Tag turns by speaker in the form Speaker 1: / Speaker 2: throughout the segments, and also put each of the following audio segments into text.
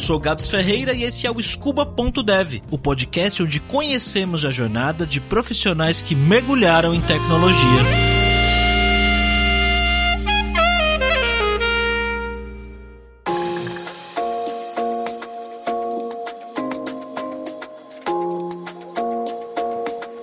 Speaker 1: sou Gabs Ferreira e esse é o Scuba.dev, o podcast onde conhecemos a jornada de profissionais que mergulharam em tecnologia.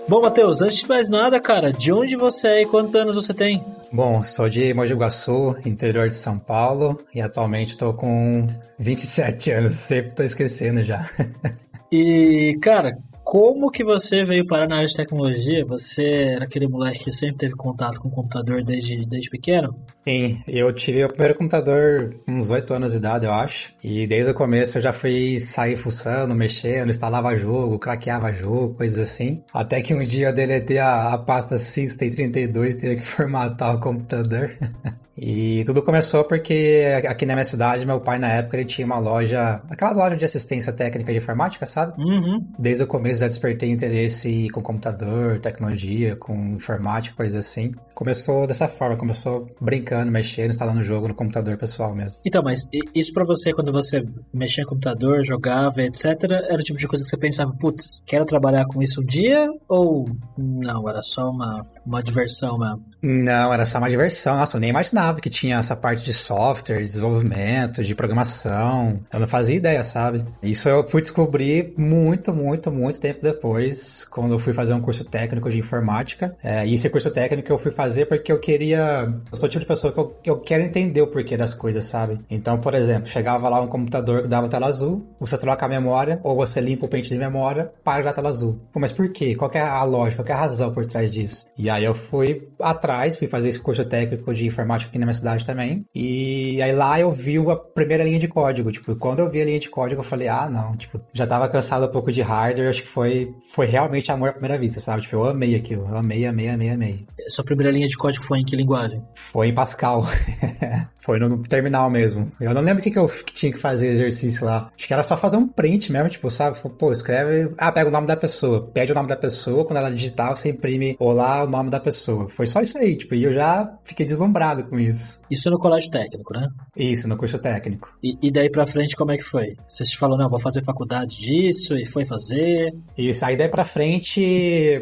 Speaker 1: Bom, Matheus, antes de mais nada, cara, de onde você é e quantos anos você tem?
Speaker 2: Bom, sou de Mogi Guaçu, interior de São Paulo, e atualmente estou com 27 anos, sempre estou esquecendo já.
Speaker 1: e, cara, como que você veio parar na área de tecnologia? Você era aquele moleque que sempre teve contato com o computador desde, desde pequeno?
Speaker 2: Sim, eu tive o primeiro computador uns 8 anos de idade, eu acho. E desde o começo eu já fui sair fuçando, mexendo, instalava jogo, craqueava jogo, coisas assim. Até que um dia eu deletei a, a pasta System32 e teve que formatar o computador. E tudo começou porque aqui na minha cidade, meu pai na época ele tinha uma loja, aquelas lojas de assistência técnica de informática, sabe?
Speaker 1: Uhum.
Speaker 2: Desde o começo já despertei interesse com computador, tecnologia, com informática, coisas assim. Começou dessa forma, começou brincando, mexendo, instalando jogo no computador pessoal mesmo.
Speaker 1: Então, mas isso para você, quando você mexia no computador, jogava, etc., era o tipo de coisa que você pensava, putz, quero trabalhar com isso um dia? Ou não, era só uma, uma diversão mesmo?
Speaker 2: Não, era só uma diversão. Nossa, eu nem imaginava que tinha essa parte de software, de desenvolvimento, de programação. Eu não fazia ideia, sabe? Isso eu fui descobrir muito, muito, muito tempo depois, quando eu fui fazer um curso técnico de informática. É, e esse curso técnico eu fui fazer porque eu queria. Eu sou o tipo de pessoa que eu, eu quero entender o porquê das coisas, sabe? Então, por exemplo, chegava lá um computador que dava tela azul, você troca a memória, ou você limpa o pente de memória para dar tela azul. Pô, mas por quê? Qual é a lógica? Qual é a razão por trás disso? E aí eu fui atrás, fui fazer esse curso técnico de informática aqui na minha cidade também. E aí lá eu vi a primeira linha de código. Tipo, quando eu vi a linha de código, eu falei, ah, não, tipo, já tava cansado um pouco de hardware, acho que foi, foi realmente amor à primeira vista, sabe? Tipo, eu amei aquilo. Eu amei, amei, amei, amei.
Speaker 1: Sua primeira linha de código foi em que linguagem?
Speaker 2: Foi em Pascal. foi no terminal mesmo. Eu não lembro o que, que eu tinha que fazer exercício lá. Acho que era só fazer um print mesmo, tipo, sabe? Pô, escreve. Ah, pega o nome da pessoa. Pede o nome da pessoa, quando ela digitar, você imprime olá o nome da pessoa. Foi só isso aí, tipo, e eu já fiquei deslumbrado com isso.
Speaker 1: Isso no colégio técnico, né?
Speaker 2: Isso, no curso técnico.
Speaker 1: E, e daí pra frente, como é que foi? Você te falou, não, vou fazer faculdade disso, e foi fazer?
Speaker 2: Isso, aí daí pra frente,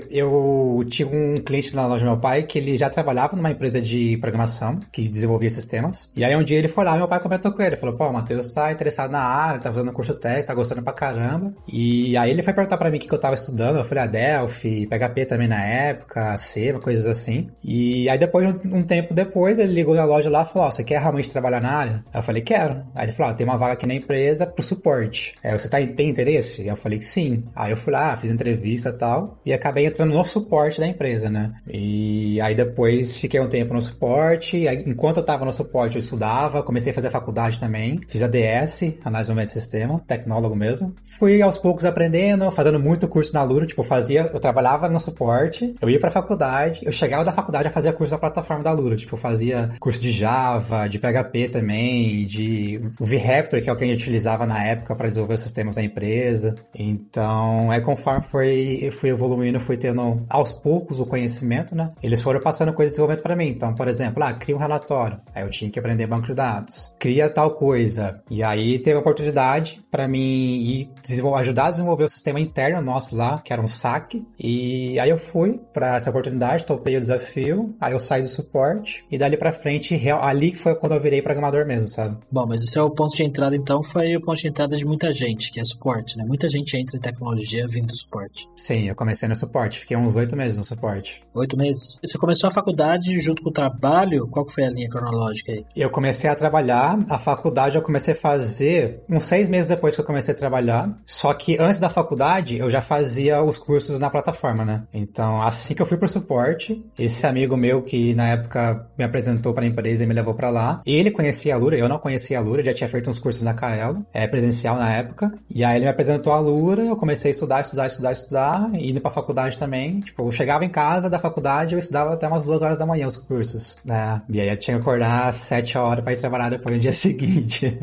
Speaker 2: eu tive um cliente na loja do meu pai que ele já trabalhava numa empresa de programação, que desenvolvia sistemas. E aí um dia ele foi lá, meu pai comentou com ele, falou, pô, o Matheus tá interessado na área, tá fazendo curso técnico, tá gostando pra caramba. E aí ele foi perguntar pra mim o que, que eu tava estudando, eu falei, a Delphi, PHP também na época, C, coisas assim. E aí depois, um, um tempo depois, ele ligou na loja lá e falou, oh, você quer realmente trabalhar na área? Eu falei, quero. Aí ele falou, ah, tem uma vaga aqui na empresa pro suporte. Aí você tá, tem interesse? Eu falei que sim. Aí eu fui lá, fiz entrevista e tal, e acabei entrando no suporte da empresa, né? E aí depois fiquei um tempo no suporte, aí, enquanto eu tava no suporte eu estudava, comecei a fazer faculdade também, fiz a DS, Análise do Meio Sistema, tecnólogo mesmo. Fui aos poucos aprendendo, fazendo muito curso na Lura, tipo, fazia, eu trabalhava no suporte, eu ia pra faculdade, eu chegava da faculdade a fazer curso na plataforma da Lura, tipo, eu fazia curso de Java, de PHP também, de o VRaptor, que é o que a gente utilizava na época para desenvolver os sistemas da empresa. Então, é conforme foi, fui evoluindo, fui tendo aos poucos o conhecimento, né? Eles foram passando coisa de desenvolvimento para mim. Então, por exemplo, ah, cria um relatório. Aí eu tinha que aprender banco de dados. Cria tal coisa. E aí teve a oportunidade para mim ir ajudar a desenvolver o sistema interno nosso lá, que era um saque. E aí eu fui para essa oportunidade, topei o desafio, aí eu saí do suporte e dali para frente, ali foi quando eu virei programador mesmo, sabe?
Speaker 1: Bom, mas esse é o ponto de entrada então, foi o ponto de entrada de muita gente, que é suporte, né? Muita gente entra em tecnologia vindo do suporte.
Speaker 2: Sim, eu comecei no suporte, fiquei uns oito meses no suporte.
Speaker 1: Oito meses? Você começou a faculdade junto com o trabalho? Qual foi a linha cronológica aí?
Speaker 2: Eu comecei a trabalhar, a faculdade eu comecei a fazer uns seis meses depois que eu comecei a trabalhar, só que antes da faculdade eu já fazia os cursos na plataforma, né? Então, assim que eu fui pro suporte, esse amigo meu que na época me apresentou para a empresa e me levou para lá, ele conhecia a Lura, eu não conhecia a Lura, já tinha feito uns cursos na Kaelo, é, presencial na época, e aí ele me apresentou a Lura, eu comecei a estudar, estudar, estudar, estudar, indo pra faculdade também, tipo, eu chegava em casa da faculdade, eu estudava até umas duas horas da manhã os cursos, né? E aí eu tinha que acordar às sete horas para ir trabalhar depois no dia seguinte.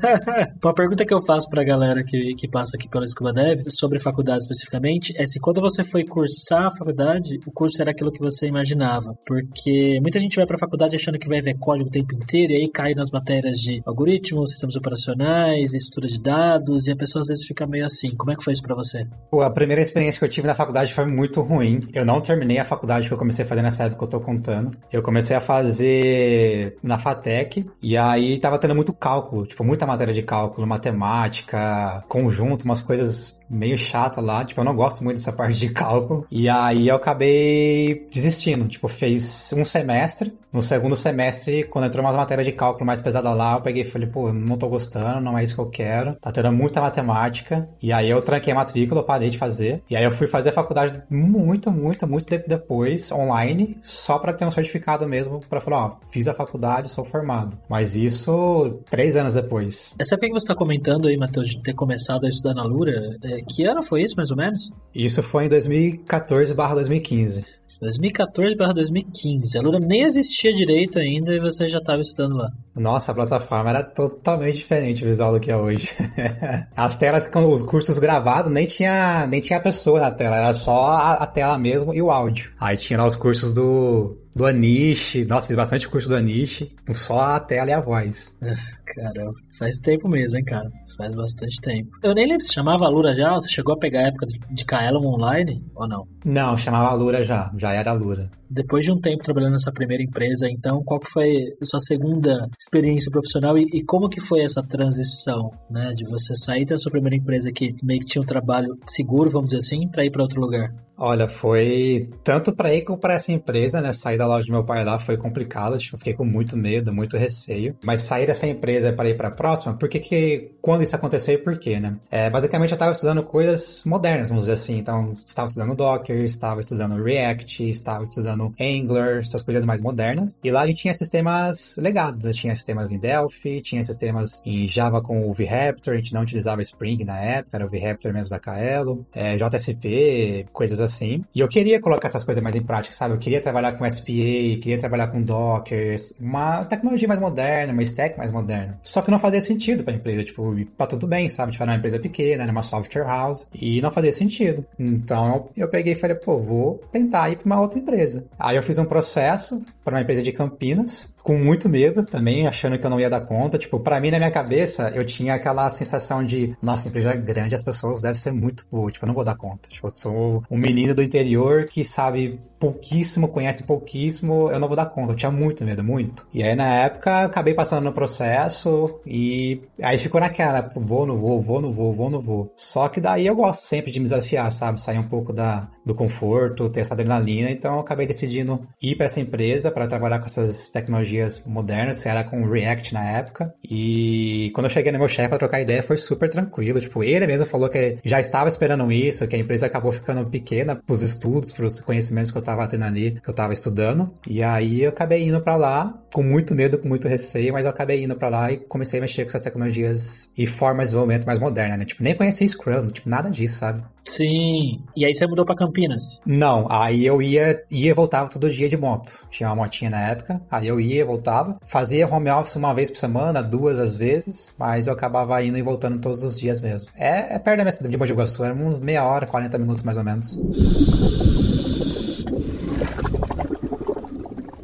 Speaker 1: Uma pergunta que eu faço pra galera que, que passa aqui pela Scuba Dev, sobre faculdade especificamente, é se quando você foi cursar a faculdade, o curso era aquilo que você imaginava. Porque muita gente vai pra faculdade achando que vai ver código o tempo inteiro, e aí cai nas matérias de algoritmos, sistemas operacionais, estrutura de dados, e a pessoa às vezes fica meio assim. Como é que foi isso pra você?
Speaker 2: Pô, a primeira experiência que eu tive na faculdade foi muito ruim. Eu não terminei a faculdade que eu comecei a fazer nessa época que eu tô contando. Eu comecei a fazer na FATEC, e aí tava tendo muito cálculo, tipo, muita matéria de cálculo, matemática, conjunto, umas coisas meio chata lá, tipo, eu não gosto muito dessa parte de cálculo. E aí eu acabei desistindo, tipo, fez um semestre. No segundo semestre, quando entrou umas matérias de cálculo mais pesada lá, eu peguei e falei, pô, não tô gostando, não é isso que eu quero. Tá tendo muita matemática. E aí eu tranquei a matrícula, parei de fazer. E aí eu fui fazer a faculdade muito, muito, muito tempo depois, online, só para ter um certificado mesmo, para falar, ó, fiz a faculdade, sou formado. Mas isso três anos depois.
Speaker 1: Essa época que você tá comentando aí, Matheus, de ter começado a estudar na Lura, é, que ano foi isso, mais ou menos?
Speaker 2: Isso foi em 2014 2015.
Speaker 1: 2014 barra 2015. A Lura nem existia direito ainda e você já estava estudando lá.
Speaker 2: Nossa, a plataforma era totalmente diferente visual do que é hoje. As telas, com os cursos gravados, nem tinha, nem tinha pessoa na tela, era só a, a tela mesmo e o áudio. Aí tinha lá os cursos do, do Anish. Nossa, fiz bastante curso do Anish, só a tela e a voz.
Speaker 1: Caramba, faz tempo mesmo, hein, cara? Faz bastante tempo. Eu nem lembro se chamava Lura já, ou você chegou a pegar a época de, de Kaelum online ou não?
Speaker 2: Não, chamava Lura já, já era Lura.
Speaker 1: Depois de um tempo trabalhando nessa primeira empresa, então, qual que foi a sua segunda experiência profissional e, e, como que foi essa transição, né, de você sair da sua primeira empresa que meio que tinha um trabalho seguro, vamos dizer assim, para ir para outro lugar?
Speaker 2: Olha, foi tanto para ir para essa empresa, né? Sair da loja do meu pai lá foi complicado, tipo, fiquei com muito medo, muito receio. Mas sair dessa empresa para ir para a próxima, porque que quando isso aconteceu e por quê, né? É, basicamente eu estava estudando coisas modernas, vamos dizer assim. Então, estava estudando Docker, estava estudando React, estava estudando Angular, essas coisas mais modernas. E lá a gente tinha sistemas legados, né? tinha sistemas em Delphi, tinha sistemas em Java com o VRaptor, a gente não utilizava Spring na época, era o VRaptor mesmo da Kaelo, é, JSP, coisas assim assim. E eu queria colocar essas coisas mais em prática, sabe? Eu queria trabalhar com SPA, queria trabalhar com Docker, uma tecnologia mais moderna, uma stack mais moderna. Só que não fazia sentido pra empresa, tipo, pra tudo bem, sabe? Tipo, era uma empresa pequena, era uma software house, e não fazia sentido. Então eu peguei e falei, pô, vou tentar ir pra uma outra empresa. Aí eu fiz um processo para uma empresa de Campinas, com muito medo também, achando que eu não ia dar conta. Tipo, para mim, na minha cabeça, eu tinha aquela sensação de, nossa, empresa grande, as pessoas devem ser muito boas, tipo, eu não vou dar conta. Tipo, eu sou um menino do interior que sabe pouquíssimo, conhece pouquíssimo, eu não vou dar conta. Eu tinha muito medo, muito. E aí, na época, acabei passando no processo e aí ficou naquela, vou, não vou, vou, não vou, vou, não vou. Só que daí eu gosto sempre de me desafiar, sabe? Sair um pouco da, do conforto, ter essa adrenalina. Então, eu acabei decidindo ir para essa empresa para trabalhar com essas tecnologias modernas, que era com React na época. E quando eu cheguei no meu chefe para trocar ideia, foi super tranquilo. Tipo, ele mesmo falou que já estava esperando isso, que a empresa acabou ficando pequena pros estudos, pros conhecimentos que eu tava tendo ali, que eu tava estudando. E aí eu acabei indo para lá, com muito medo, com muito receio, mas eu acabei indo para lá e comecei a mexer com essas tecnologias e formas de desenvolvimento mais modernas, né? Tipo, nem conhecia Scrum, tipo, nada disso, sabe?
Speaker 1: Sim. E aí você mudou para Campinas?
Speaker 2: Não, aí eu ia ia e voltava todo dia de moto. Tinha uma motinha na época, aí eu ia e voltava. Fazia home office uma vez por semana, duas às vezes, mas eu acabava indo e voltando todos os dias mesmo. É, é perto da minha cidade de Mogi Guaçu, era uns meia hora, 40 minutos mais ou menos.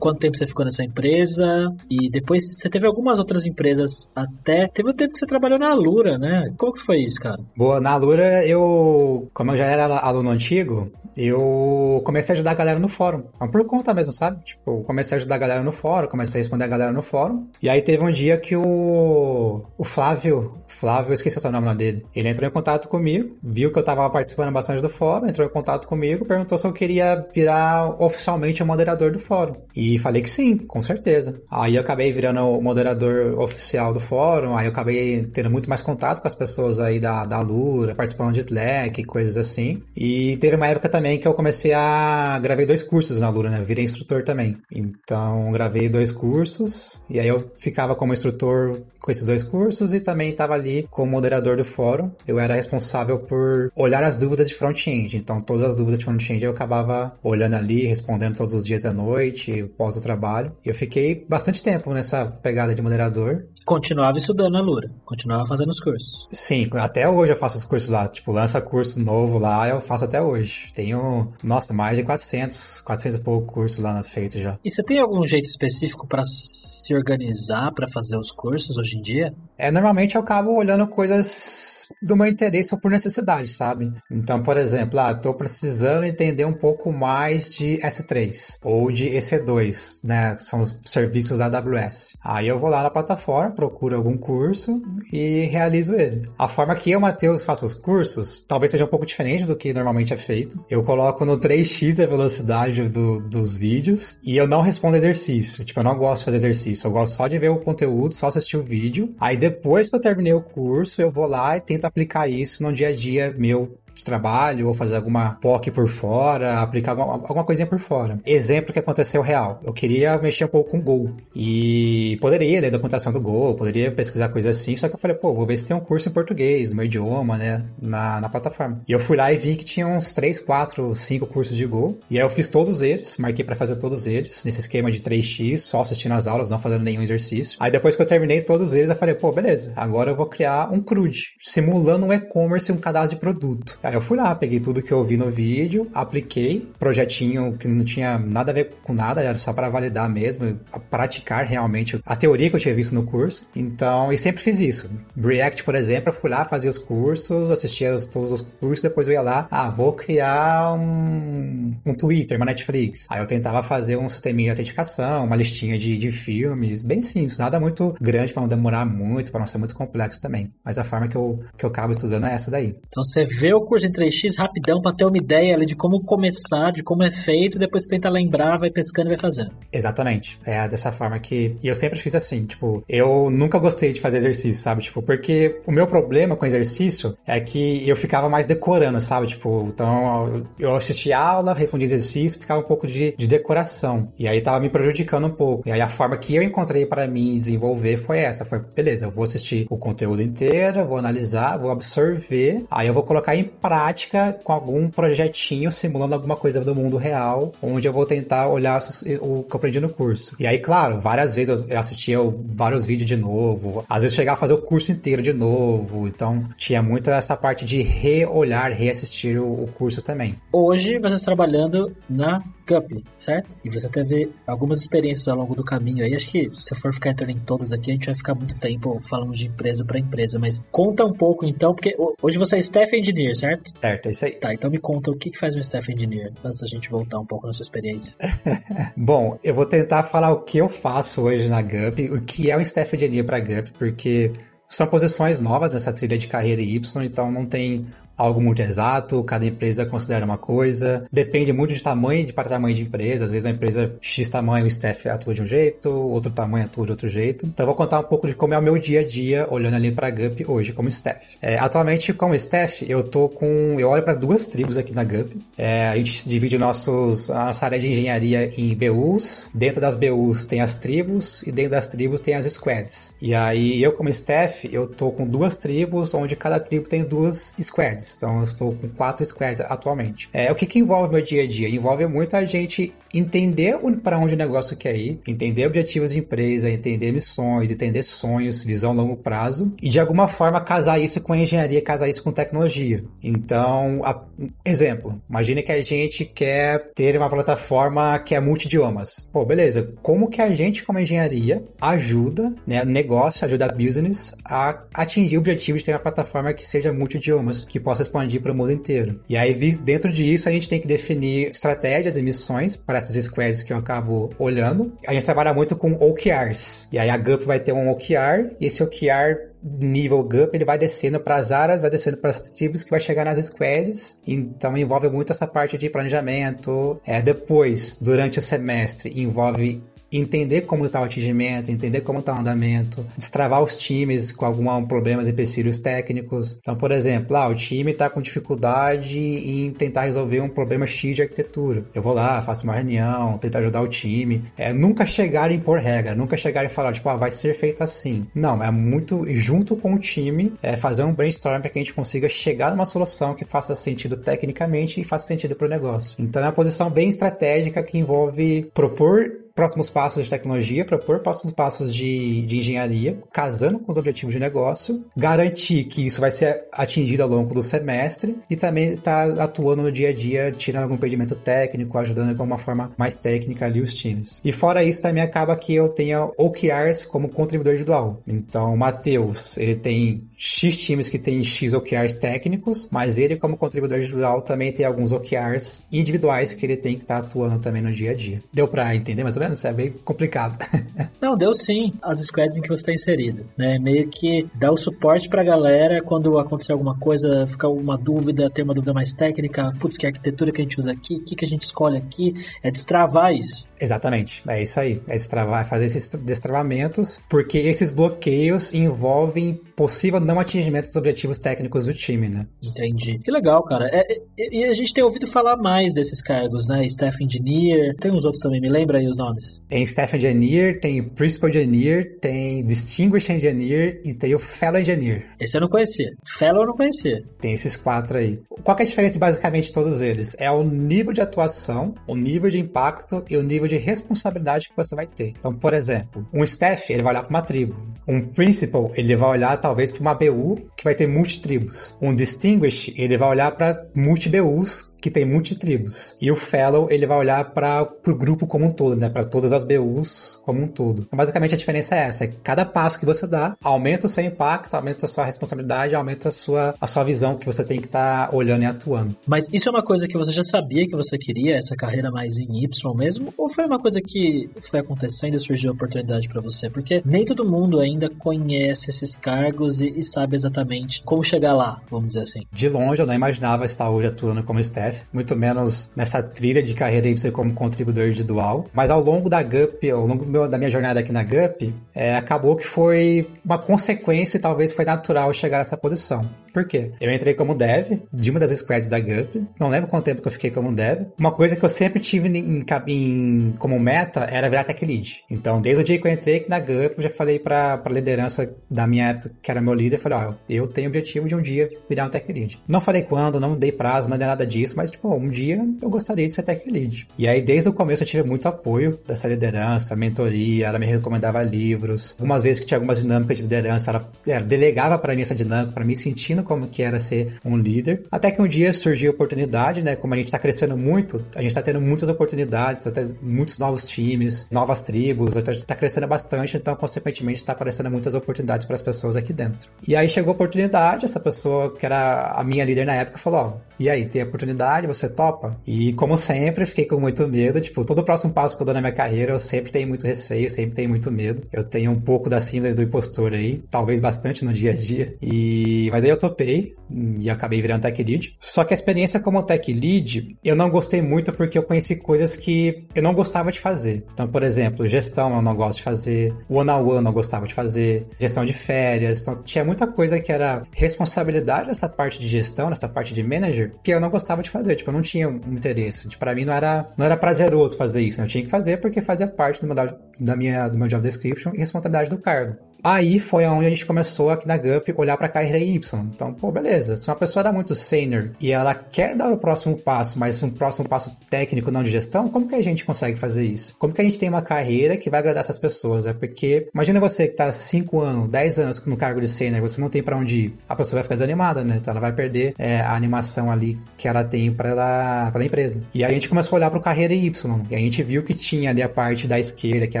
Speaker 1: quanto tempo você ficou nessa empresa e depois você teve algumas outras empresas até. Teve o tempo que você trabalhou na Alura, né? Como que foi isso, cara?
Speaker 2: Boa, na Alura eu, como eu já era aluno antigo, eu comecei a ajudar a galera no fórum. Por conta mesmo, sabe? Tipo, comecei a ajudar a galera no fórum, comecei a responder a galera no fórum. E aí teve um dia que o, o Flávio, Flávio, eu esqueci o nome dele, ele entrou em contato comigo, viu que eu tava participando bastante do fórum, entrou em contato comigo, perguntou se eu queria virar oficialmente o moderador do fórum. E falei que sim, com certeza. Aí eu acabei virando o moderador oficial do fórum, aí eu acabei tendo muito mais contato com as pessoas aí da, da Lura, participando de Slack, coisas assim. E teve uma época também também que eu comecei a gravei dois cursos na Lura, né? Virei instrutor também. Então, gravei dois cursos e aí eu ficava como instrutor com esses dois cursos e também estava ali como moderador do fórum. Eu era responsável por olhar as dúvidas de front-end. Então, todas as dúvidas de front-end eu acabava olhando ali, respondendo todos os dias à noite, pós o trabalho. E eu fiquei bastante tempo nessa pegada de moderador.
Speaker 1: Continuava estudando na Lura, continuava fazendo os cursos.
Speaker 2: Sim, até hoje eu faço os cursos lá. Tipo, lança curso novo lá, eu faço até hoje. Tenho, nossa, mais de 400, 400 e pouco cursos lá feito já.
Speaker 1: E você tem algum jeito específico para se organizar para fazer os cursos hoje em dia?
Speaker 2: É, normalmente eu acabo olhando coisas do meu interesse ou por necessidade, sabe? Então, por exemplo, ah, tô precisando entender um pouco mais de S3 ou de EC2, né? São os serviços da AWS. Aí eu vou lá na plataforma, procuro algum curso e realizo ele. A forma que eu, Matheus, faço os cursos, talvez seja um pouco diferente do que normalmente é feito. Eu coloco no 3x a velocidade do, dos vídeos e eu não respondo exercício. Tipo, eu não gosto de fazer exercício. Eu gosto só de ver o conteúdo, só assistir o vídeo. Aí depois que eu terminei o curso, eu vou lá e tento aplicar isso no dia a dia meu de trabalho ou fazer alguma POC por fora, aplicar alguma, alguma coisinha por fora. Exemplo que aconteceu real. Eu queria mexer um pouco com Go e poderia ler documentação do Go, poderia pesquisar coisas assim, só que eu falei, pô, vou ver se tem um curso em português, no meu idioma, né, na, na plataforma. E eu fui lá e vi que tinha uns 3, 4, 5 cursos de Go e aí eu fiz todos eles, marquei para fazer todos eles, nesse esquema de 3x, só assistindo as aulas, não fazendo nenhum exercício. Aí depois que eu terminei todos eles, eu falei, pô, beleza, agora eu vou criar um CRUD, simulando um e-commerce e um cadastro de produto. Aí eu fui lá, peguei tudo que eu vi no vídeo, apliquei, projetinho que não tinha nada a ver com nada, era só para validar mesmo, praticar realmente a teoria que eu tinha visto no curso. Então, e sempre fiz isso. React, por exemplo, eu fui lá, fazia os cursos, assistia todos os cursos, depois eu ia lá, ah, vou criar um, um Twitter, uma Netflix. Aí eu tentava fazer um sisteminha de autenticação, uma listinha de, de filmes, bem simples, nada muito grande para não demorar muito, para não ser muito complexo também. Mas a forma que eu, que eu acabo estudando é essa daí.
Speaker 1: Então você vê o curso em 3x rapidão para ter uma ideia ali de como começar, de como é feito, depois você tenta lembrar, vai pescando e vai fazendo.
Speaker 2: Exatamente. É dessa forma que. E eu sempre fiz assim, tipo, eu nunca gostei de fazer exercício, sabe? Tipo, porque o meu problema com exercício é que eu ficava mais decorando, sabe? Tipo, então eu assistia aula, respondia exercício, ficava um pouco de, de decoração. E aí tava me prejudicando um pouco. E aí a forma que eu encontrei para mim desenvolver foi essa: foi, beleza, eu vou assistir o conteúdo inteiro, vou analisar, vou absorver, aí eu vou colocar em prática com algum projetinho simulando alguma coisa do mundo real, onde eu vou tentar olhar o que eu aprendi no curso. E aí, claro, várias vezes eu assistia vários vídeos de novo, às vezes chegava a fazer o curso inteiro de novo, então tinha muito essa parte de reolhar, reassistir o, curso também.
Speaker 1: Hoje você está trabalhando na Guply, certo? E você teve algumas experiências ao longo do caminho aí. Acho que se eu for ficar entrando em todas aqui, a gente vai ficar muito tempo falando de empresa para empresa. Mas conta um pouco então, porque hoje você é staff engineer, certo?
Speaker 2: Certo, é isso aí.
Speaker 1: Tá, então me conta o que faz um staff engineer, antes da gente voltar um pouco na sua experiência.
Speaker 2: Bom, eu vou tentar falar o que eu faço hoje na Gup, o que é um staff engineer para Gup, porque são posições novas nessa trilha de carreira Y, então não tem algo muito exato, cada empresa considera uma coisa, depende muito de tamanho de para tamanho de empresa, às vezes uma empresa X tamanho o staff atua de um jeito, outro tamanho atua de outro jeito. Então eu vou contar um pouco de como é o meu dia a dia olhando ali para a GUP hoje como staff. É, atualmente como staff eu tô com, eu olho para duas tribos aqui na GUP. É, a gente divide nossos, a nossa área de engenharia em BUs, dentro das BUs tem as tribos e dentro das tribos tem as squads. E aí eu como staff eu tô com duas tribos onde cada tribo tem duas squads. Então eu estou com quatro squads atualmente. É, o que, que envolve meu dia a dia? Envolve muito a gente entender para onde o negócio quer ir, entender objetivos de empresa, entender missões, entender sonhos, visão a longo prazo e de alguma forma casar isso com engenharia, casar isso com tecnologia. Então, a, exemplo, imagine que a gente quer ter uma plataforma que é multidiomas. Pô, beleza, como que a gente como engenharia ajuda, né, negócio, ajuda a business a atingir o objetivo de ter uma plataforma que seja multidiomas, que possa expandir para o mundo inteiro. E aí, dentro disso, a gente tem que definir estratégias e missões para essas squads que eu acabo olhando. A gente trabalha muito com OKRs. E aí a GUP vai ter um OKR, e esse OKR nível GUP, ele vai descendo para as áreas, vai descendo para as tribos que vai chegar nas squads. Então envolve muito essa parte de planejamento. É, depois, durante o semestre, envolve entender como está o atingimento, entender como está o andamento, destravar os times com alguns problemas e empecilhos técnicos. Então, por exemplo, ah, o time está com dificuldade em tentar resolver um problema X de arquitetura. Eu vou lá, faço uma reunião, tento ajudar o time. É, nunca chegar em pôr regra, nunca chegar em falar, tipo, ah, vai ser feito assim. Não, é muito junto com o time, é, fazer um brainstorm para que a gente consiga chegar numa solução que faça sentido tecnicamente e faça sentido para o negócio. Então é uma posição bem estratégica que envolve propor próximos passos de tecnologia, propor próximos passos de, de engenharia, casando com os objetivos de negócio, garantir que isso vai ser atingido ao longo do semestre e também estar atuando no dia a dia, tirando algum impedimento técnico, ajudando de uma forma mais técnica ali os times. E fora isso, também acaba que eu tenho OKRs como contribuidor individual. Então, o Matheus, ele tem X times que tem X OKRs técnicos, mas ele, como contribuidor individual, também tem alguns OKRs individuais que ele tem que estar atuando também no dia a dia. Deu pra entender mais ou vendo? Isso é bem complicado.
Speaker 1: Não, deu sim. As squads em que você está inserido, né? Meio que dá o suporte pra galera quando acontecer alguma coisa, ficar uma dúvida, ter uma dúvida mais técnica, putz, que arquitetura que a gente usa aqui, o que, que a gente escolhe aqui, é destravar isso.
Speaker 2: Exatamente, é isso aí. É destravar, fazer esses destravamentos, porque esses bloqueios envolvem possível não atingimento dos objetivos técnicos do time, né?
Speaker 1: Entendi. Que legal, cara. É, é, e a gente tem ouvido falar mais desses cargos, né? Staff Engineer, tem uns outros também, me lembra aí os nomes?
Speaker 2: Tem Staff Engineer, tem Principal Engineer, tem Distinguished Engineer e tem o Fellow Engineer.
Speaker 1: Esse eu não conhecia. Fellow eu não conhecia.
Speaker 2: Tem esses quatro aí. Qual é a diferença de basicamente todos eles? É o nível de atuação, o nível de impacto e o nível de responsabilidade que você vai ter. Então, por exemplo, um staff, ele vai olhar para uma tribo. Um principal, ele vai olhar talvez para uma BU que vai ter multitribos. Um distinguished, ele vai olhar para multi-BUs que tem multitribos. E o Fellow, ele vai olhar para o grupo como um todo, né? Para todas as BUs como um todo. Então, basicamente, a diferença é essa. É que cada passo que você dá aumenta o seu impacto, aumenta a sua responsabilidade, aumenta a sua, a sua visão que você tem que estar tá olhando e atuando.
Speaker 1: Mas isso é uma coisa que você já sabia que você queria, essa carreira mais em Y mesmo? Ou foi uma coisa que foi acontecendo e surgiu a oportunidade para você? Porque nem todo mundo ainda conhece esses cargos e, e sabe exatamente como chegar lá, vamos dizer assim.
Speaker 2: De longe, eu não imaginava estar hoje atuando como staff muito menos nessa trilha de carreira aí como contribuidor individual. Mas ao longo da GUP, ao longo meu, da minha jornada aqui na GUP, é, acabou que foi uma consequência e talvez foi natural chegar a essa posição. Por quê? Eu entrei como dev de uma das squads da GUP, não lembro quanto tempo que eu fiquei como dev. Uma coisa que eu sempre tive em, em, como meta era virar tech lead. Então, desde o dia que eu entrei aqui na GUP, eu já falei para a liderança da minha época, que era meu líder, falei, ó, eu tenho o objetivo de um dia virar um tech lead. Não falei quando, não dei prazo, não dei nada disso, mas, tipo, um dia eu gostaria de ser tech lead. E aí, desde o começo, eu tive muito apoio dessa liderança, mentoria, ela me recomendava livros. Algumas vezes que tinha algumas dinâmicas de liderança, ela, ela delegava para mim essa dinâmica, para mim sentindo como que era ser um líder. Até que um dia surgiu a oportunidade, né? Como a gente tá crescendo muito, a gente tá tendo muitas oportunidades, tá tendo muitos novos times, novas tribos, então a gente tá crescendo bastante, então, consequentemente, tá aparecendo muitas oportunidades para as pessoas aqui dentro. E aí chegou a oportunidade, essa pessoa que era a minha líder na época falou: Ó, e aí, tem a oportunidade, você topa? E como sempre, fiquei com muito medo. Tipo, todo o próximo passo que eu dou na minha carreira, eu sempre tenho muito receio, sempre tenho muito medo. Eu tenho um pouco da síndrome do impostor aí, talvez bastante no dia a dia. E mas aí eu topei e acabei virando tech lead. Só que a experiência como tech lead, eu não gostei muito porque eu conheci coisas que eu não gostava de fazer. Então, por exemplo, gestão eu não gosto de fazer, one on one eu não gostava de fazer, gestão de férias. Então, tinha muita coisa que era responsabilidade dessa parte de gestão, nessa parte de manager, que eu não gostava de fazer. Tipo, eu não tinha um interesse. Tipo, para mim não era, não era prazeroso fazer isso. Eu tinha que fazer porque fazia parte do meu, da minha, do meu job description e responsabilidade do cargo. Aí foi onde a gente começou aqui na GUP olhar para carreira Y. Então, pô, beleza. Se uma pessoa dá muito senior e ela quer dar o próximo passo, mas um próximo passo técnico não de gestão, como que a gente consegue fazer isso? Como que a gente tem uma carreira que vai agradar essas pessoas? É porque imagina você que tá 5 anos, 10 anos no cargo de senior, você não tem para onde ir. A pessoa vai ficar desanimada, né? Então ela vai perder é, a animação ali que ela tem para a empresa. E aí a gente começou a olhar para carreira Y. E a gente viu que tinha ali a parte da esquerda, que é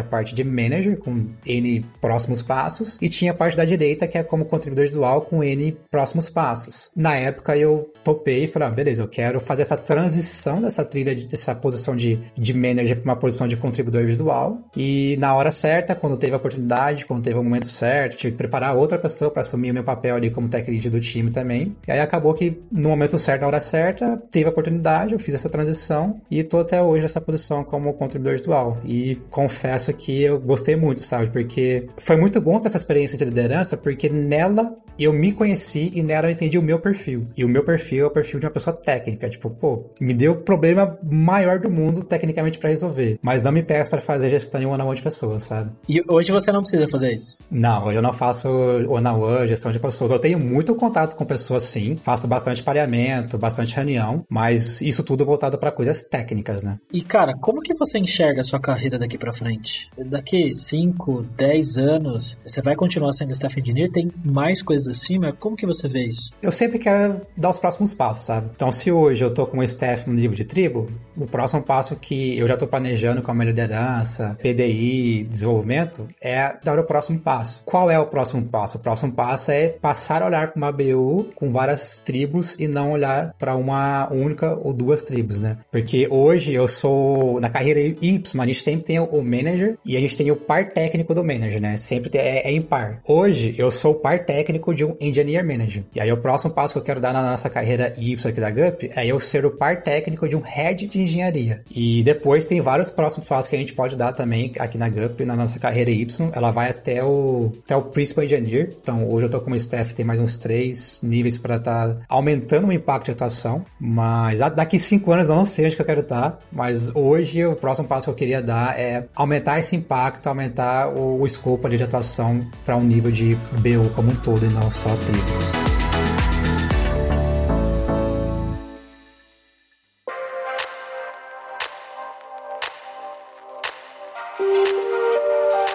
Speaker 2: a parte de manager, com N próximos passos passos, e tinha a parte da direita, que é como contribuidor individual com N próximos passos. Na época eu topei e falei, ah, beleza, eu quero fazer essa transição dessa trilha, dessa posição de, de manager para uma posição de contribuidor individual. E na hora certa, quando teve a oportunidade, quando teve o momento certo, tive que preparar outra pessoa para assumir o meu papel ali como tech lead do time também. E aí acabou que no momento certo, na hora certa, teve a oportunidade, eu fiz essa transição e tô até hoje nessa posição como contribuidor individual. E confesso que eu gostei muito, sabe? Porque foi muito bom essa experiência de liderança, porque nela eu me conheci e nela eu entendi o meu perfil. E o meu perfil é o perfil de uma pessoa técnica. Tipo, pô, me deu o problema maior do mundo tecnicamente para resolver. Mas não me pegas para fazer gestão em one-on-one de pessoas, sabe?
Speaker 1: E hoje você não precisa fazer isso?
Speaker 2: Não, hoje eu não faço one-on-one, gestão de pessoas. Eu tenho muito contato com pessoas, sim. Faço bastante pareamento, bastante reunião. Mas isso tudo voltado para coisas técnicas, né?
Speaker 1: E, cara, como que você enxerga a sua carreira daqui para frente? Daqui 5, 10 anos, você vai continuar sendo staff engineer? Tem mais coisas acima? Como que você vê isso?
Speaker 2: Eu sempre quero dar os próximos passos, sabe? Então, se hoje eu tô com um staff no nível de tribo, o próximo passo que eu já tô planejando com a minha liderança, PDI, desenvolvimento, é dar o próximo passo. Qual é o próximo passo? O próximo passo é passar a olhar para uma BU com várias tribos e não olhar para uma única ou duas tribos, né? Porque hoje eu sou na carreira Y, a gente sempre tem o manager e a gente tem o par técnico do manager, né? Sempre é, é em par. Hoje eu sou o par técnico de um engineer manager. E aí o próximo passo que eu quero dar na nossa carreira Y aqui da GUP é eu ser o par técnico de um head de engenharia. E depois tem vários próximos passos que a gente pode dar também aqui na GUP, na nossa carreira Y. Ela vai até o, até o principal engineer. Então hoje eu tô como staff, tem mais uns três níveis para estar tá aumentando o impacto de atuação. Mas daqui cinco anos eu não sei onde que eu quero estar. Tá, mas hoje o próximo passo que eu queria dar é aumentar esse impacto, aumentar o, o escopo de atuação para um nível de BU como um todo e não só trilhos.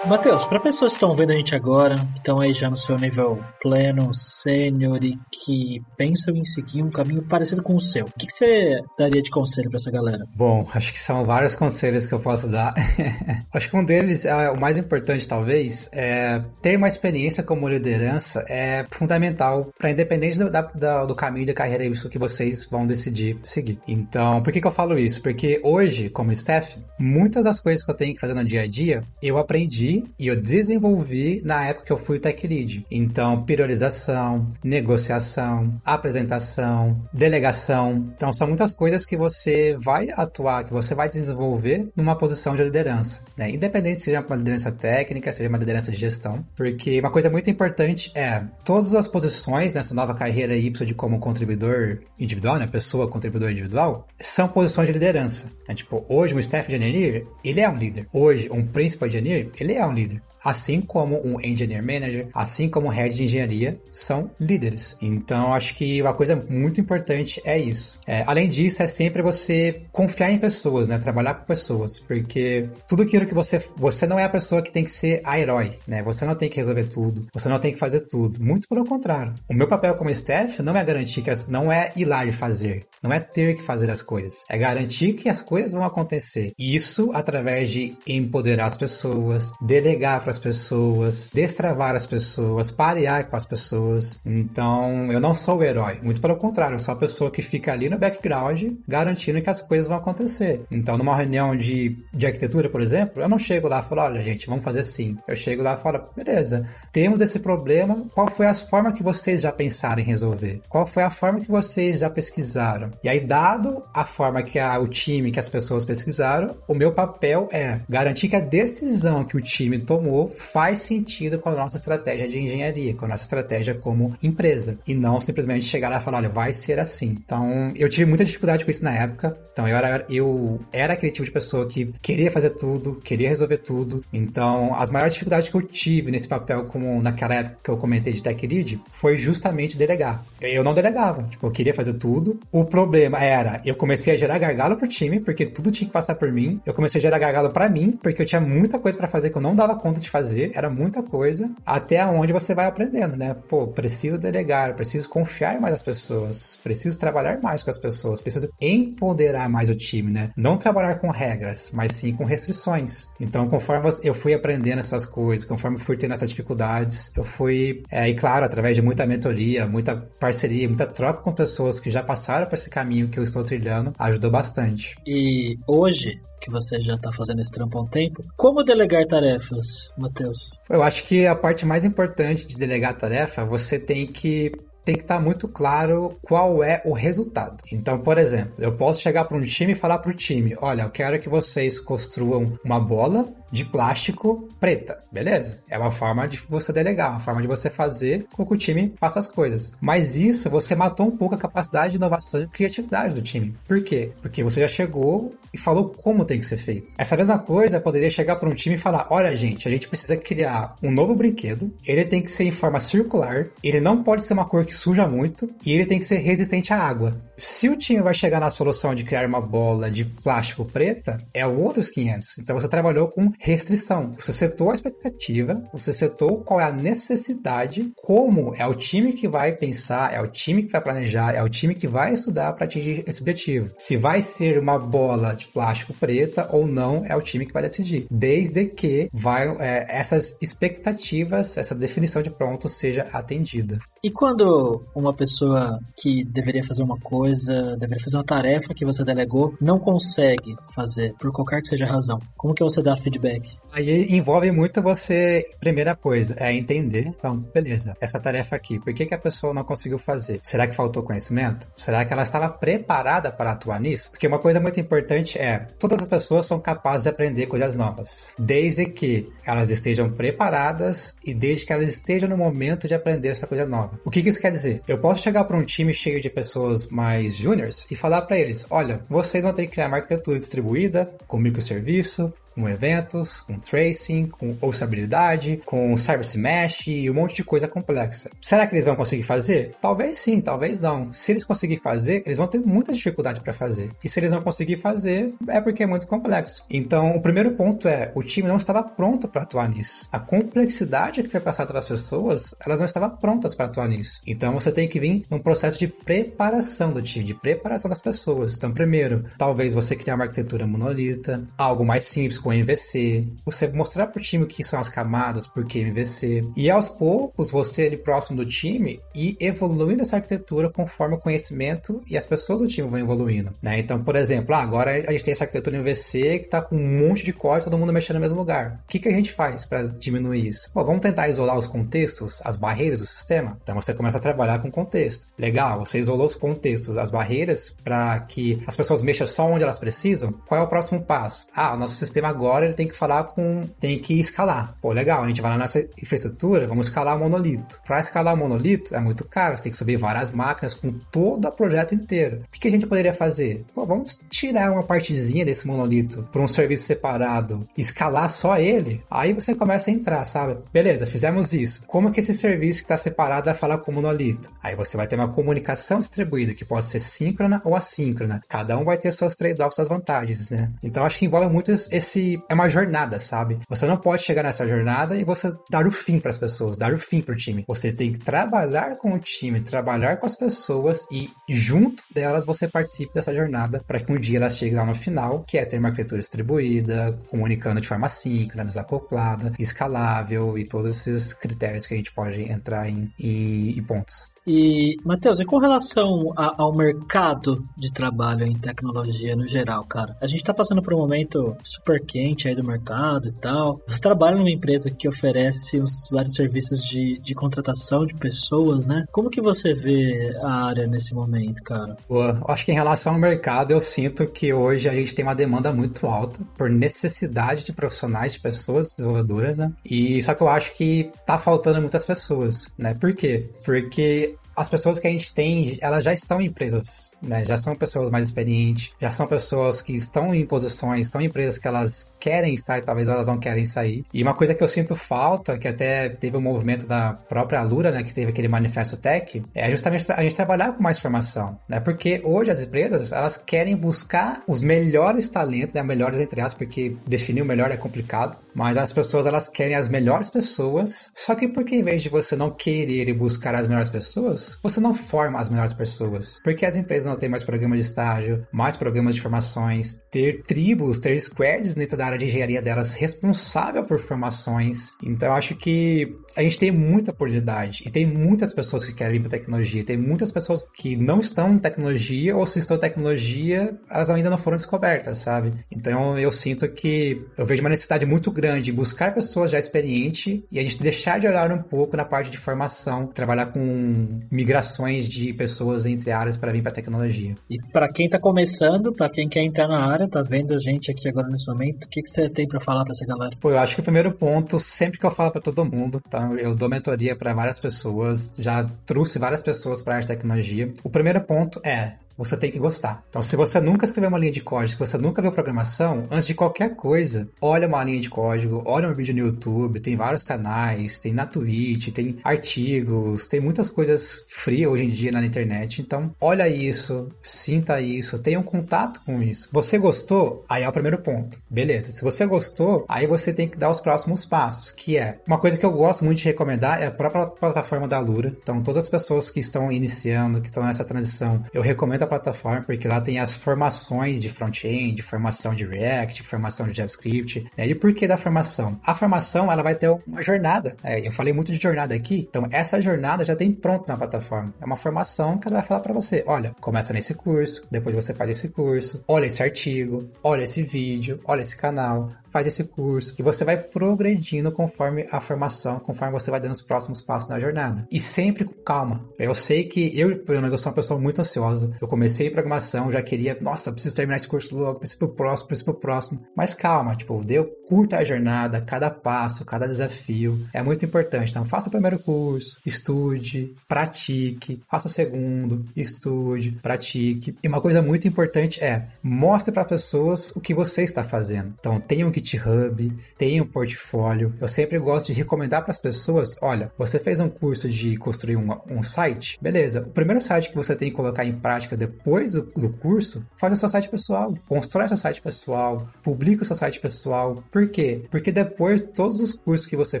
Speaker 1: Matheus, para pessoas que estão vendo a gente agora, que estão aí já no seu nível pleno, sênior e que pensam em seguir um caminho parecido com o seu, o que, que você daria de conselho para essa galera?
Speaker 2: Bom, acho que são vários conselhos que eu posso dar. acho que um deles, é, o mais importante talvez, é ter uma experiência como liderança é fundamental para independente do, da, do caminho de carreira que vocês vão decidir seguir. Então, por que, que eu falo isso? Porque hoje, como staff, muitas das coisas que eu tenho que fazer no dia a dia, eu aprendi e eu desenvolvi na época que eu fui tech lead. Então, priorização, negociação, apresentação, delegação. Então, são muitas coisas que você vai atuar, que você vai desenvolver numa posição de liderança, né? Independente seja uma liderança técnica, seja uma liderança de gestão, porque uma coisa muito importante é todas as posições nessa nova carreira Y de como contribuidor individual, né? Pessoa contribuidor individual, são posições de liderança. Né? Tipo, hoje um staff engineer, ele é um líder. Hoje um principal engineer, ele é líder assim como um engineer manager, assim como um head de engenharia, são líderes. Então, acho que uma coisa muito importante é isso. É, além disso, é sempre você confiar em pessoas, né? Trabalhar com pessoas, porque tudo aquilo que você você não é a pessoa que tem que ser a herói, né? Você não tem que resolver tudo, você não tem que fazer tudo. Muito pelo contrário. O meu papel como staff não é garantir que as, não é ir lá e fazer, não é ter que fazer as coisas, é garantir que as coisas vão acontecer. Isso através de empoderar as pessoas, delegar para as pessoas, destravar as pessoas, parear com as pessoas. Então, eu não sou o herói. Muito pelo contrário, eu sou a pessoa que fica ali no background garantindo que as coisas vão acontecer. Então, numa reunião de, de arquitetura, por exemplo, eu não chego lá e falo, olha, gente, vamos fazer assim. Eu chego lá e falo, beleza, temos esse problema, qual foi a forma que vocês já pensaram em resolver? Qual foi a forma que vocês já pesquisaram? E aí, dado a forma que a, o time, que as pessoas pesquisaram, o meu papel é garantir que a decisão que o time tomou faz sentido com a nossa estratégia de engenharia, com a nossa estratégia como empresa. E não simplesmente chegar lá e falar, olha, vai ser assim. Então, eu tive muita dificuldade com isso na época. Então, eu era, eu era aquele tipo de pessoa que queria fazer tudo, queria resolver tudo. Então, as maiores dificuldades que eu tive nesse papel, como naquela época que eu comentei de tech lead, foi justamente delegar. Eu não delegava. Tipo, eu queria fazer tudo. O problema era, eu comecei a gerar gargalo pro time, porque tudo tinha que passar por mim. Eu comecei a gerar gargalo para mim, porque eu tinha muita coisa para fazer que eu não não dava conta de fazer, era muita coisa, até onde você vai aprendendo, né? Pô, preciso delegar, preciso confiar mais nas pessoas, preciso trabalhar mais com as pessoas, preciso empoderar mais o time, né? Não trabalhar com regras, mas sim com restrições. Então, conforme eu fui aprendendo essas coisas, conforme fui tendo essas dificuldades, eu fui, é, e claro, através de muita mentoria, muita parceria, muita troca com pessoas que já passaram por esse caminho que eu estou trilhando, ajudou bastante.
Speaker 1: E hoje, que você já está fazendo esse trampo há um tempo. Como delegar tarefas, Matheus?
Speaker 2: Eu acho que a parte mais importante de delegar tarefa, você tem que tem que estar tá muito claro qual é o resultado. Então, por exemplo, eu posso chegar para um time e falar para o time: olha, eu quero que vocês construam uma bola de plástico preta, beleza? É uma forma de você delegar, uma forma de você fazer com que o time faça as coisas. Mas isso você matou um pouco a capacidade de inovação e criatividade do time. Por quê? Porque você já chegou e falou como tem que ser feito. Essa mesma coisa poderia chegar para um time e falar: olha, gente, a gente precisa criar um novo brinquedo, ele tem que ser em forma circular, ele não pode ser uma cor que suja muito e ele tem que ser resistente à água. Se o time vai chegar na solução de criar uma bola de plástico preta, é outros 500. Então você trabalhou com restrição. Você setou a expectativa, você setou qual é a necessidade, como é o time que vai pensar, é o time que vai planejar, é o time que vai estudar para atingir esse objetivo. Se vai ser uma bola de plástico preta ou não, é o time que vai decidir. Desde que vai, é, essas expectativas, essa definição de pronto seja atendida.
Speaker 1: E quando uma pessoa que deveria fazer uma coisa, deveria fazer uma tarefa que você delegou, não consegue fazer, por qualquer que seja a razão, como que você dá feedback?
Speaker 2: Aí envolve muito você, primeira coisa, é entender, então, beleza, essa tarefa aqui, por que, que a pessoa não conseguiu fazer? Será que faltou conhecimento? Será que ela estava preparada para atuar nisso? Porque uma coisa muito importante é, todas as pessoas são capazes de aprender coisas novas, desde que elas estejam preparadas e desde que elas estejam no momento de aprender essa coisa nova. O que, que isso quer dizer? Eu posso chegar para um time cheio de pessoas mais juniors e falar para eles: olha, vocês vão ter que criar uma arquitetura distribuída com microserviço, com eventos, com tracing, com observabilidade, com service mesh e um monte de coisa complexa. Será que eles vão conseguir fazer? Talvez sim, talvez não. Se eles conseguirem fazer, eles vão ter muita dificuldade para fazer. E se eles não conseguirem fazer, é porque é muito complexo. Então, o primeiro ponto é, o time não estava pronto para atuar nisso. A complexidade que foi passada para as pessoas, elas não estavam prontas para atuar nisso. Então, você tem que vir num processo de preparação do time, de preparação das pessoas. Então, primeiro, talvez você criar uma arquitetura monolita, algo mais simples, com MVC, você mostrar pro time o que são as camadas, por que MVC, e aos poucos você ali próximo do time e evoluindo essa arquitetura conforme o conhecimento e as pessoas do time vão evoluindo, né? Então, por exemplo, ah, agora a gente tem essa arquitetura MVC que tá com um monte de corte, todo mundo mexendo no mesmo lugar. O que, que a gente faz para diminuir isso? Vamos tentar isolar os contextos, as barreiras do sistema? Então você começa a trabalhar com contexto. Legal, você isolou os contextos, as barreiras para que as pessoas mexam só onde elas precisam. Qual é o próximo passo? Ah, o nosso sistema agora ele tem que falar com. tem que escalar. Pô, legal, a gente vai lá nessa infraestrutura, vamos escalar o monolito. Para escalar o monolito é muito caro, você tem que subir várias máquinas com todo o projeto inteiro. O que, a gente poderia fazer? Pô, vamos tirar uma partezinha desse monolito para um serviço separado, escalar só ele. Aí você começa a entrar, sabe? Beleza, fizemos isso. Como que esse serviço que está separado vai falar com o monolito? Aí você vai ter uma comunicação distribuída que pode ser síncrona ou assíncrona. Cada um vai ter suas trade-offs, suas vantagens, né? Então acho que envolve muito esse é uma jornada, sabe? Você não pode chegar nessa jornada e você dar o fim para as pessoas, dar o fim para o time. Você tem que trabalhar com o time, trabalhar com as pessoas e junto delas você participe dessa jornada para que um dia elas cheguem lá no final, que é ter uma arquitetura distribuída, comunicando de forma síncrona, desacoplada, escalável e todos esses critérios que a gente pode entrar em, em, em pontos.
Speaker 1: E, Matheus, e com relação a, ao mercado de trabalho em tecnologia no geral, cara? A gente tá passando por um momento super quente aí do mercado e tal. Você trabalha numa empresa que oferece os vários serviços de, de contratação de pessoas, né? Como que você vê a área nesse momento, cara?
Speaker 2: Boa. Acho que em relação ao mercado, eu sinto que hoje a gente tem uma demanda muito alta por necessidade de profissionais, de pessoas desenvolvedoras, né? E só que eu acho que tá faltando muitas pessoas, né? Por quê? Porque as pessoas que a gente tem, elas já estão em empresas, né? Já são pessoas mais experientes, já são pessoas que estão em posições, estão em empresas que elas querem estar e talvez elas não querem sair. E uma coisa que eu sinto falta, que até teve um movimento da própria Alura, né? Que teve aquele manifesto tech, é justamente a gente trabalhar com mais formação, né? Porque hoje as empresas, elas querem buscar os melhores talentos, né? Melhores entre aspas, porque definir o melhor é complicado, mas as pessoas, elas querem as melhores pessoas, só que porque em vez de você não querer e buscar as melhores pessoas, você não forma as melhores pessoas. Porque as empresas não têm mais programas de estágio, mais programas de formações, ter tribos, ter squads dentro da área de engenharia delas responsável por formações. Então acho que a gente tem muita oportunidade e tem muitas pessoas que querem vir para tecnologia, tem muitas pessoas que não estão em tecnologia ou se estão em tecnologia, elas ainda não foram descobertas, sabe? Então eu sinto que eu vejo uma necessidade muito grande de buscar pessoas já experientes e a gente deixar de olhar um pouco na parte de formação, trabalhar com migrações de pessoas entre áreas para vir para tecnologia.
Speaker 1: E para quem está começando, para quem quer entrar na área, tá vendo a gente aqui agora nesse momento, o que, que você tem para falar para essa galera?
Speaker 2: Pô, eu acho que o primeiro ponto, sempre que eu falo para todo mundo, tá? Eu dou mentoria para várias pessoas, já trouxe várias pessoas para a área de tecnologia. O primeiro ponto é você tem que gostar. Então, se você nunca escreveu uma linha de código, se você nunca viu programação, antes de qualquer coisa, olha uma linha de código, olha um vídeo no YouTube, tem vários canais, tem na Twitch, tem artigos, tem muitas coisas free hoje em dia na internet. Então, olha isso, sinta isso, tenha um contato com isso. Você gostou? Aí é o primeiro ponto. Beleza. Se você gostou, aí você tem que dar os próximos passos, que é uma coisa que eu gosto muito de recomendar é a própria plataforma da Lura. Então, todas as pessoas que estão iniciando, que estão nessa transição, eu recomendo a plataforma, porque lá tem as formações de front-end, formação de React, formação de JavaScript. Né? E por que da formação? A formação, ela vai ter uma jornada. É, eu falei muito de jornada aqui, então essa jornada já tem pronto na plataforma. É uma formação que ela vai falar para você, olha, começa nesse curso, depois você faz esse curso, olha esse artigo, olha esse vídeo, olha esse canal, faz esse curso e você vai progredindo conforme a formação, conforme você vai dando os próximos passos na jornada. E sempre com calma. Eu sei que eu, pelo menos, eu sou uma pessoa muito ansiosa. Eu comecei programação, já queria, nossa, preciso terminar esse curso logo, preciso pro próximo, preciso pro próximo. Mas calma, tipo, deu curta a jornada, cada passo, cada desafio. É muito importante. Então, faça o primeiro curso, estude, pratique, faça o segundo, estude, pratique. E uma coisa muito importante é mostre para pessoas o que você está fazendo. Então, tenha um GitHub, tenha um portfólio. Eu sempre gosto de recomendar para as pessoas: olha, você fez um curso de construir um, um site? Beleza. O primeiro site que você tem que colocar em prática depois do, do curso, faz o seu site pessoal. Constrói o seu site pessoal, publica o seu site pessoal. Por quê? Porque depois, todos os cursos que você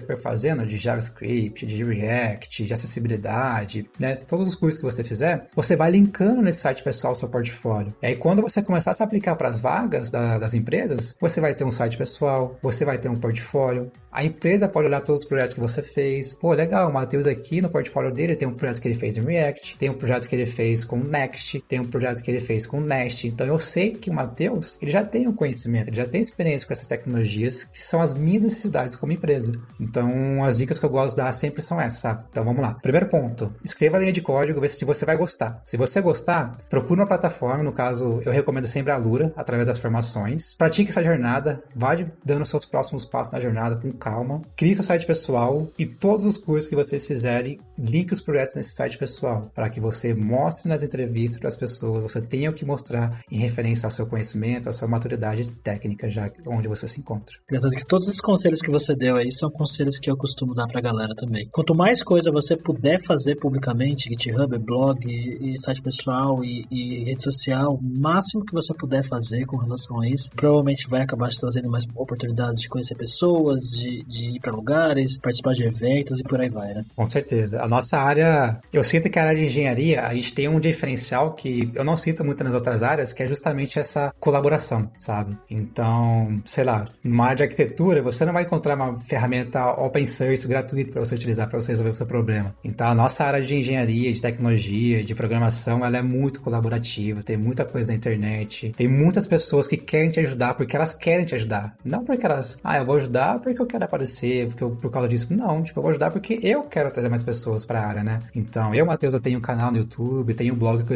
Speaker 2: for fazendo de JavaScript, de React, de acessibilidade, né? Todos os cursos que você fizer, você vai linkando nesse site pessoal o seu portfólio. E aí, quando você começar a se aplicar para as vagas da, das empresas, você vai ter um site pessoal, você vai ter um portfólio, a empresa pode olhar todos os projetos que você fez. Pô, legal, o Matheus aqui no portfólio dele tem um projeto que ele fez em React, tem um projeto que ele fez com Next, tem um projeto que ele fez com Nest. Então eu sei que o Matheus, ele já tem um conhecimento, ele já tem experiência com essas tecnologias que são as minhas necessidades como empresa. Então as dicas que eu gosto de dar sempre são essas, sabe? Então vamos lá. Primeiro ponto, escreva a linha de código, vê se você vai gostar. Se você gostar, procure uma plataforma, no caso eu recomendo sempre a Lura, através das formações. Pratique essa jornada, vá dando seus próximos passos na jornada com calma, crie seu site pessoal e todos os cursos que vocês fizerem, linke os projetos nesse site pessoal, para que você mostre nas entrevistas para as pessoas, você tenha o que mostrar em referência ao seu conhecimento, à sua maturidade técnica, já onde você se encontra.
Speaker 1: Que todos os conselhos que você deu aí são conselhos que eu costumo dar para a galera também. Quanto mais coisa você puder fazer publicamente, GitHub, blog, e site pessoal e, e rede social, o máximo que você puder fazer com relação a isso, provavelmente vai acabar te trazendo mais oportunidades de conhecer pessoas, de de, ir para lugares, participar de eventos e por aí vai, né?
Speaker 2: Com certeza. A nossa área, eu sinto que a área de engenharia, a gente tem um diferencial que eu não sinto muito nas outras áreas, que é justamente essa colaboração, sabe? Então, sei lá, numa área de arquitetura, você não vai encontrar uma ferramenta open source gratuita para você utilizar para você resolver o seu problema. Então, a nossa área de engenharia, de tecnologia, de programação, ela é muito colaborativa, tem muita coisa na internet, tem muitas pessoas que querem te ajudar porque elas querem te ajudar, não porque elas, ah, eu vou ajudar porque eu quero aparecer, porque eu, por causa disso. Não, tipo, eu vou ajudar porque eu quero trazer mais pessoas para a área, né? Então, eu, Matheus, eu tenho um canal no YouTube, tenho um blog que eu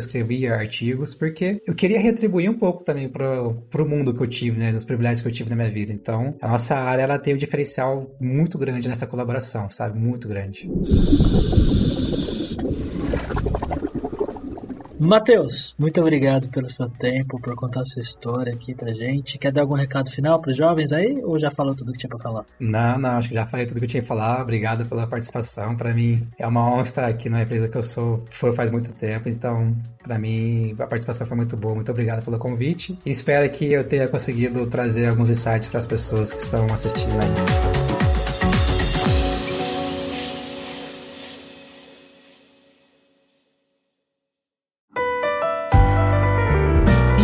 Speaker 2: artigos, porque eu queria retribuir um pouco também pro, pro mundo que eu tive, né? Dos privilégios que eu tive na minha vida. Então, a nossa área, ela tem um diferencial muito grande nessa colaboração, sabe? Muito grande.
Speaker 1: Matheus, muito obrigado pelo seu tempo, por contar sua história aqui pra gente. Quer dar algum recado final pros jovens aí ou já falou tudo que tinha pra falar?
Speaker 2: Não, não, acho que já falei tudo que eu tinha que falar. Obrigado pela participação. Para mim é uma honra estar aqui na empresa que eu sou, foi faz muito tempo, então para mim a participação foi muito boa. Muito obrigado pelo convite e espero que eu tenha conseguido trazer alguns insights para as pessoas que estão assistindo aí.